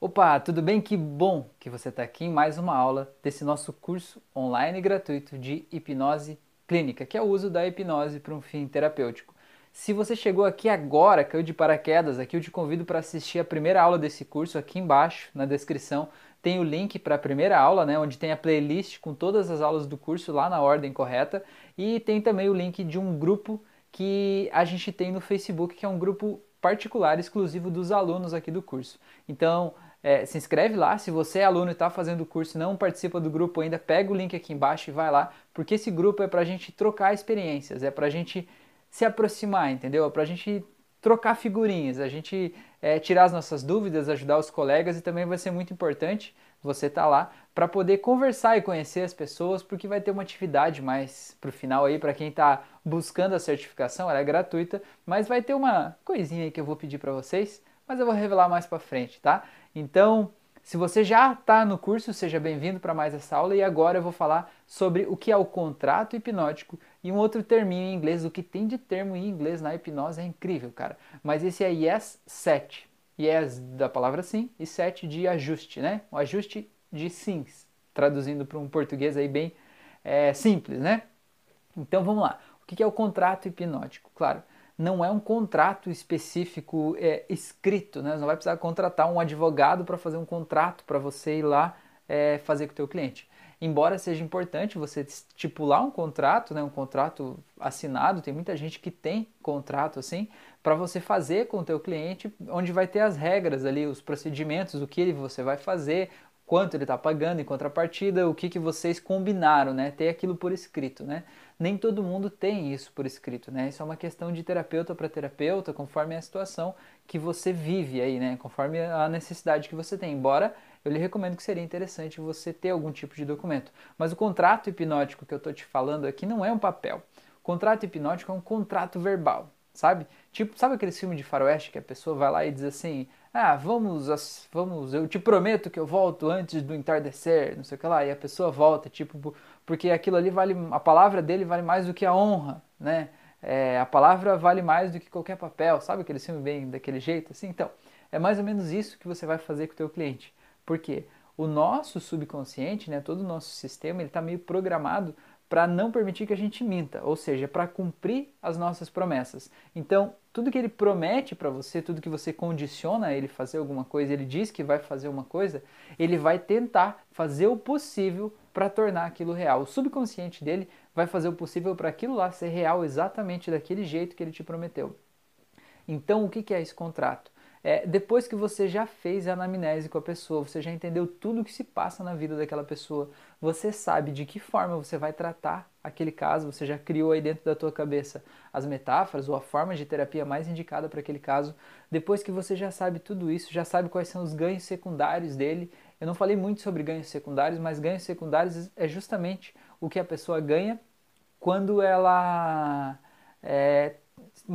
Opa, tudo bem? Que bom que você está aqui em mais uma aula desse nosso curso online gratuito de hipnose clínica, que é o uso da hipnose para um fim terapêutico. Se você chegou aqui agora, caiu de paraquedas, aqui eu te convido para assistir a primeira aula desse curso aqui embaixo na descrição. Tem o link para a primeira aula, né, onde tem a playlist com todas as aulas do curso lá na ordem correta, e tem também o link de um grupo que a gente tem no Facebook, que é um grupo particular exclusivo dos alunos aqui do curso. Então, é, se inscreve lá. Se você é aluno e está fazendo o curso e não participa do grupo ainda, pega o link aqui embaixo e vai lá, porque esse grupo é para a gente trocar experiências, é para a gente se aproximar, entendeu? É para a gente trocar figurinhas, a gente é, tirar as nossas dúvidas, ajudar os colegas e também vai ser muito importante você estar tá lá para poder conversar e conhecer as pessoas, porque vai ter uma atividade mais para o final aí para quem está buscando a certificação, ela é gratuita, mas vai ter uma coisinha aí que eu vou pedir para vocês, mas eu vou revelar mais para frente, tá? Então, se você já está no curso, seja bem-vindo para mais essa aula e agora eu vou falar sobre o que é o contrato hipnótico e um outro terminho em inglês. O que tem de termo em inglês na hipnose é incrível, cara. Mas esse é yes set. Yes da palavra sim e set de ajuste, né? O ajuste de sims, traduzindo para um português aí bem é, simples, né? Então vamos lá. O que é o contrato hipnótico? Claro, não é um contrato específico é, escrito, né? Você não vai precisar contratar um advogado para fazer um contrato para você ir lá é, fazer com o teu cliente. Embora seja importante você estipular um contrato, né, um contrato assinado, tem muita gente que tem contrato assim, para você fazer com o teu cliente, onde vai ter as regras ali, os procedimentos, o que você vai fazer, quanto ele está pagando em contrapartida, o que, que vocês combinaram, né? Ter aquilo por escrito, né? Nem todo mundo tem isso por escrito, né? Isso é uma questão de terapeuta para terapeuta, conforme a situação que você vive aí, né? Conforme a necessidade que você tem. Embora eu lhe recomendo que seria interessante você ter algum tipo de documento. Mas o contrato hipnótico que eu estou te falando aqui não é um papel. O contrato hipnótico é um contrato verbal, sabe? Tipo, sabe aquele filme de faroeste que a pessoa vai lá e diz assim: ah, vamos, vamos, eu te prometo que eu volto antes do entardecer, não sei o que lá, e a pessoa volta, tipo, porque aquilo ali vale, a palavra dele vale mais do que a honra, né? É, a palavra vale mais do que qualquer papel, sabe aquele filme bem daquele jeito, assim? Então, é mais ou menos isso que você vai fazer com o teu cliente. Por quê? O nosso subconsciente, né, todo o nosso sistema, ele está meio programado para não permitir que a gente minta, ou seja, para cumprir as nossas promessas. Então, tudo que ele promete para você, tudo que você condiciona ele fazer alguma coisa, ele diz que vai fazer uma coisa, ele vai tentar fazer o possível para tornar aquilo real. O subconsciente dele vai fazer o possível para aquilo lá ser real exatamente daquele jeito que ele te prometeu. Então, o que é esse contrato? É, depois que você já fez a anamnese com a pessoa, você já entendeu tudo o que se passa na vida daquela pessoa, você sabe de que forma você vai tratar aquele caso, você já criou aí dentro da tua cabeça as metáforas ou a forma de terapia mais indicada para aquele caso. Depois que você já sabe tudo isso, já sabe quais são os ganhos secundários dele. Eu não falei muito sobre ganhos secundários, mas ganhos secundários é justamente o que a pessoa ganha quando ela é,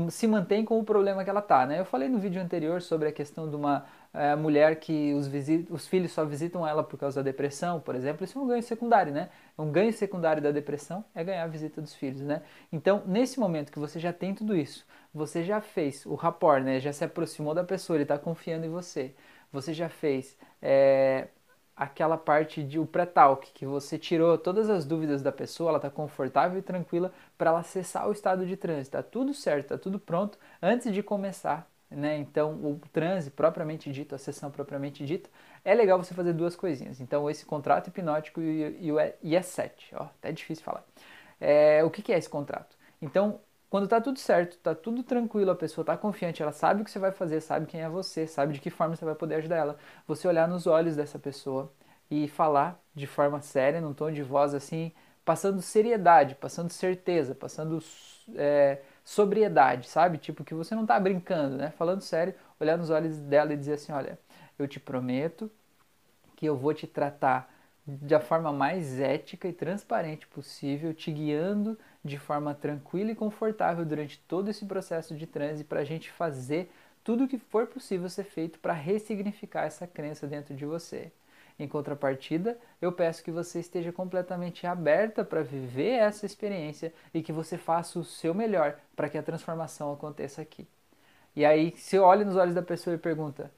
se mantém com o problema que ela está. Né? Eu falei no vídeo anterior sobre a questão de uma é, mulher que os, os, filhos só visitam ela por causa da depressão, por exemplo. Isso é um ganho secundário, né? Um ganho secundário da depressão é ganhar a visita dos filhos, né? Então, nesse momento que você já tem tudo isso, você já fez o rapport, né? Já se aproximou da pessoa, ele está confiando em você. Você já fez é, aquela parte de o pré-talk, que você tirou todas as dúvidas da pessoa, ela está confortável e tranquila para ela acessar o estado de transe. Está tudo certo, está tudo pronto antes de começar. Né? Então, o transe propriamente dito, a sessão propriamente dita, é legal você fazer duas coisinhas. Então, esse contrato hipnótico e, o ES7, ó, até difícil falar. É, o que, que é esse contrato? Então, quando tá tudo certo, tá tudo tranquilo, a pessoa tá confiante, ela sabe o que você vai fazer, sabe quem é você, sabe de que forma você vai poder ajudar ela. Você olhar nos olhos dessa pessoa e falar de forma séria, num tom de voz assim, passando seriedade, passando certeza, passando é, sobriedade, sabe? Tipo que você não tá brincando, né? Falando sério, olhar nos olhos dela e dizer assim, olha, eu te prometo que eu vou te tratar da forma mais ética e transparente possível, te guiando de forma tranquila e confortável durante todo esse processo de transe para a gente fazer tudo o que for possível ser feito para ressignificar essa crença dentro de você. Em contrapartida, eu peço que você esteja completamente aberta para viver essa experiência e que você faça o seu melhor para que a transformação aconteça aqui. E aí, se olha nos olhos da pessoa e pergunta: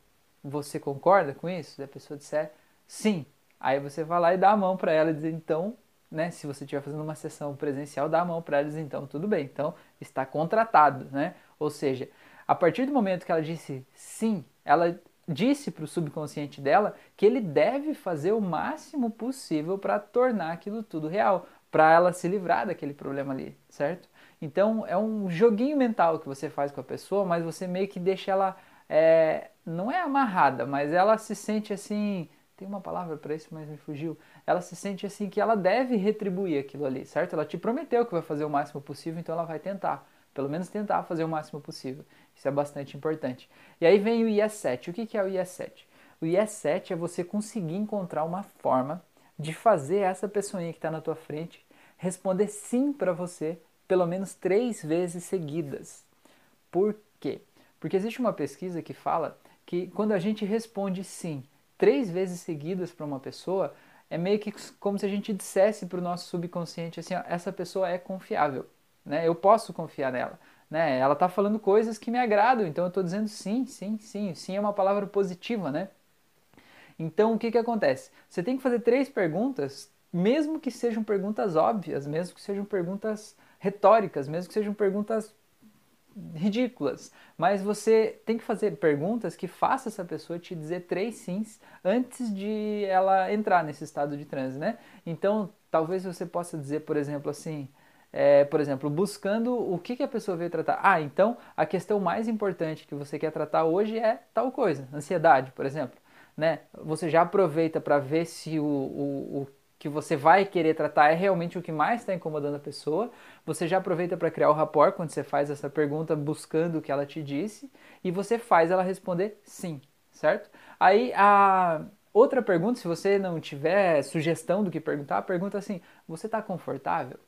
Você concorda com isso? Se a pessoa disser sim, aí você vai lá e dá a mão para ela e diz então, né, se você estiver fazendo uma sessão presencial, dá a mão para ela e diz então, tudo bem, então está contratado, né? Ou seja, a partir do momento que ela disse sim, ela disse para o subconsciente dela que ele deve fazer o máximo possível para tornar aquilo tudo real, para ela se livrar daquele problema ali, certo? Então é um joguinho mental que você faz com a pessoa, mas você meio que deixa ela, é, não é amarrada, mas ela se sente assim, tem uma palavra para isso, mas me fugiu. Ela se sente assim que ela deve retribuir aquilo ali, certo? Ela te prometeu que vai fazer o máximo possível, então ela vai tentar pelo menos tentar fazer o máximo possível. Isso é bastante importante. E aí vem o IS-7. O que é o IS-7? O IS-7 é você conseguir encontrar uma forma de fazer essa pessoinha que está na tua frente responder sim para você pelo menos três vezes seguidas. Por quê? Porque existe uma pesquisa que fala que quando a gente responde sim três vezes seguidas para uma pessoa, é meio que como se a gente dissesse para o nosso subconsciente assim, ó, essa pessoa é confiável né? Eu posso confiar nela, né? Ela está falando coisas que me agradam, então eu estou dizendo sim, sim, sim. Sim é uma palavra positiva, né? Então o que que acontece? Você tem que fazer três perguntas, mesmo que sejam perguntas óbvias, mesmo que sejam perguntas retóricas, mesmo que sejam perguntas ridículas, mas você tem que fazer perguntas que façam essa pessoa te dizer três sims antes de ela entrar nesse estado de transe, né? Então, talvez você possa dizer, por exemplo, assim, é, por exemplo, buscando o que, que a pessoa veio tratar. Ah, então a questão mais importante que você quer tratar hoje é tal coisa, ansiedade, por exemplo. Né? Você já aproveita para ver se o, o, o que você vai querer tratar é realmente o que mais está incomodando a pessoa. Você já aproveita para criar o rapport quando você faz essa pergunta buscando o que ela te disse e você faz ela responder sim, certo? Aí a outra pergunta, se você não tiver sugestão do que perguntar, pergunta assim: você está confortável?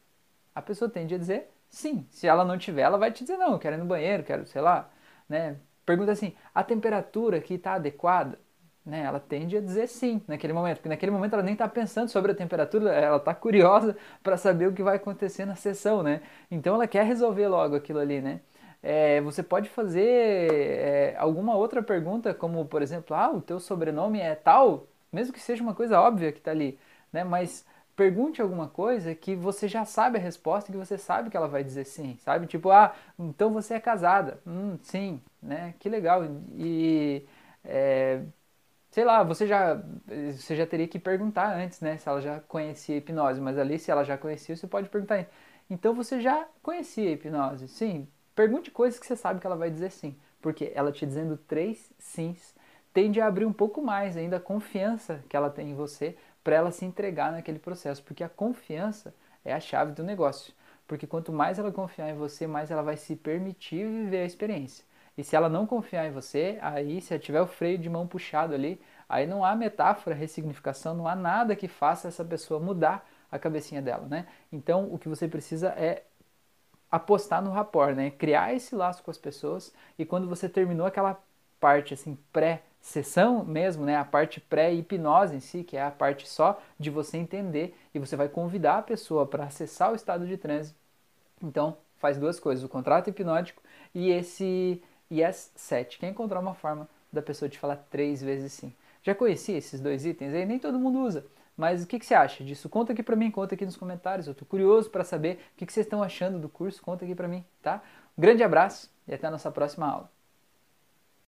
a pessoa tende a dizer sim. Se ela não tiver, ela vai te dizer não, quero ir no banheiro, quero, sei lá, né? Pergunta assim, a temperatura aqui está adequada? Né, ela tende a dizer sim naquele momento, porque naquele momento ela nem está pensando sobre a temperatura, ela está curiosa para saber o que vai acontecer na sessão, né? Então ela quer resolver logo aquilo ali, né? É, você pode fazer é, alguma outra pergunta, como por exemplo, ah, o teu sobrenome é tal, mesmo que seja uma coisa óbvia que está ali, né? Mas pergunte alguma coisa que você já sabe a resposta, que você sabe que ela vai dizer sim, sabe? Tipo, ah, então você é casada. Hum, sim, né? Que legal. E, é, sei lá, você já, você já teria que perguntar antes, né? Se ela já conhecia a hipnose, mas ali se ela já conhecia, você pode perguntar. Então você já conhecia a hipnose? Sim. Pergunte coisas que você sabe que ela vai dizer sim. Porque ela te dizendo três sims tende a abrir um pouco mais ainda a confiança que ela tem em você para ela se entregar naquele processo, porque a confiança é a chave do negócio. Porque quanto mais ela confiar em você, mais ela vai se permitir viver a experiência. E se ela não confiar em você, aí se tiver o freio de mão puxado ali, aí não há metáfora, ressignificação, não há nada que faça essa pessoa mudar a cabecinha dela, né? Então o que você precisa é apostar no rapport, né? Criar esse laço com as pessoas e quando você terminou aquela parte assim pré sessão mesmo, né, a parte pré-hipnose em si, que é a parte só de você entender e você vai convidar a pessoa para acessar o estado de transe. Então, faz duas coisas, o contrato hipnótico e esse Yes 7, que é encontrar uma forma da pessoa te falar três vezes sim. Já conheci esses dois itens aí, nem todo mundo usa. Mas o que, que você acha disso? Conta aqui para mim, conta aqui nos comentários. Eu estou curioso para saber o que, que vocês estão achando do curso. Conta aqui para mim, tá? Um grande abraço e até a nossa próxima aula.